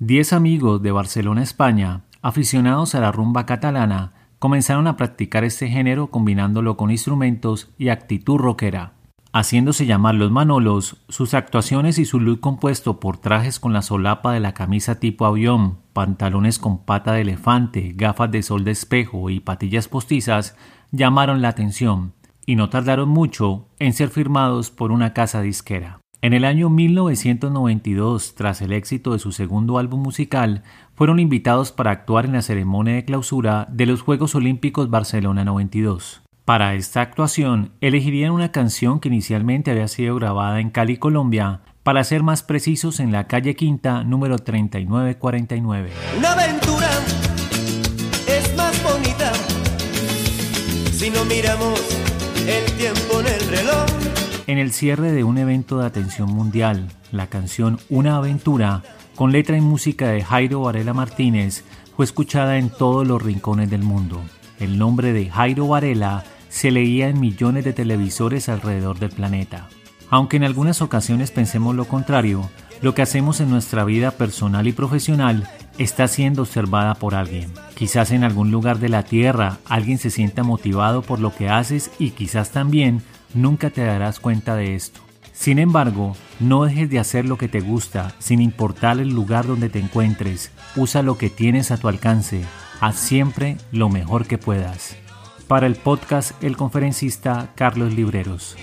Diez amigos de Barcelona, España, aficionados a la rumba catalana, comenzaron a practicar este género combinándolo con instrumentos y actitud rockera. Haciéndose llamar los Manolos, sus actuaciones y su look compuesto por trajes con la solapa de la camisa tipo avión, pantalones con pata de elefante, gafas de sol de espejo y patillas postizas llamaron la atención y no tardaron mucho en ser firmados por una casa disquera. En el año 1992, tras el éxito de su segundo álbum musical, fueron invitados para actuar en la ceremonia de clausura de los Juegos Olímpicos Barcelona 92. Para esta actuación, elegirían una canción que inicialmente había sido grabada en Cali, Colombia, para ser más precisos en la calle Quinta, número 3949. Una aventura es más bonita si no miramos el tiempo en el reloj en el cierre de un evento de atención mundial, la canción Una aventura, con letra y música de Jairo Varela Martínez, fue escuchada en todos los rincones del mundo. El nombre de Jairo Varela se leía en millones de televisores alrededor del planeta. Aunque en algunas ocasiones pensemos lo contrario, lo que hacemos en nuestra vida personal y profesional está siendo observada por alguien. Quizás en algún lugar de la Tierra alguien se sienta motivado por lo que haces y quizás también nunca te darás cuenta de esto. Sin embargo, no dejes de hacer lo que te gusta, sin importar el lugar donde te encuentres. Usa lo que tienes a tu alcance. Haz siempre lo mejor que puedas. Para el podcast El conferencista Carlos Libreros.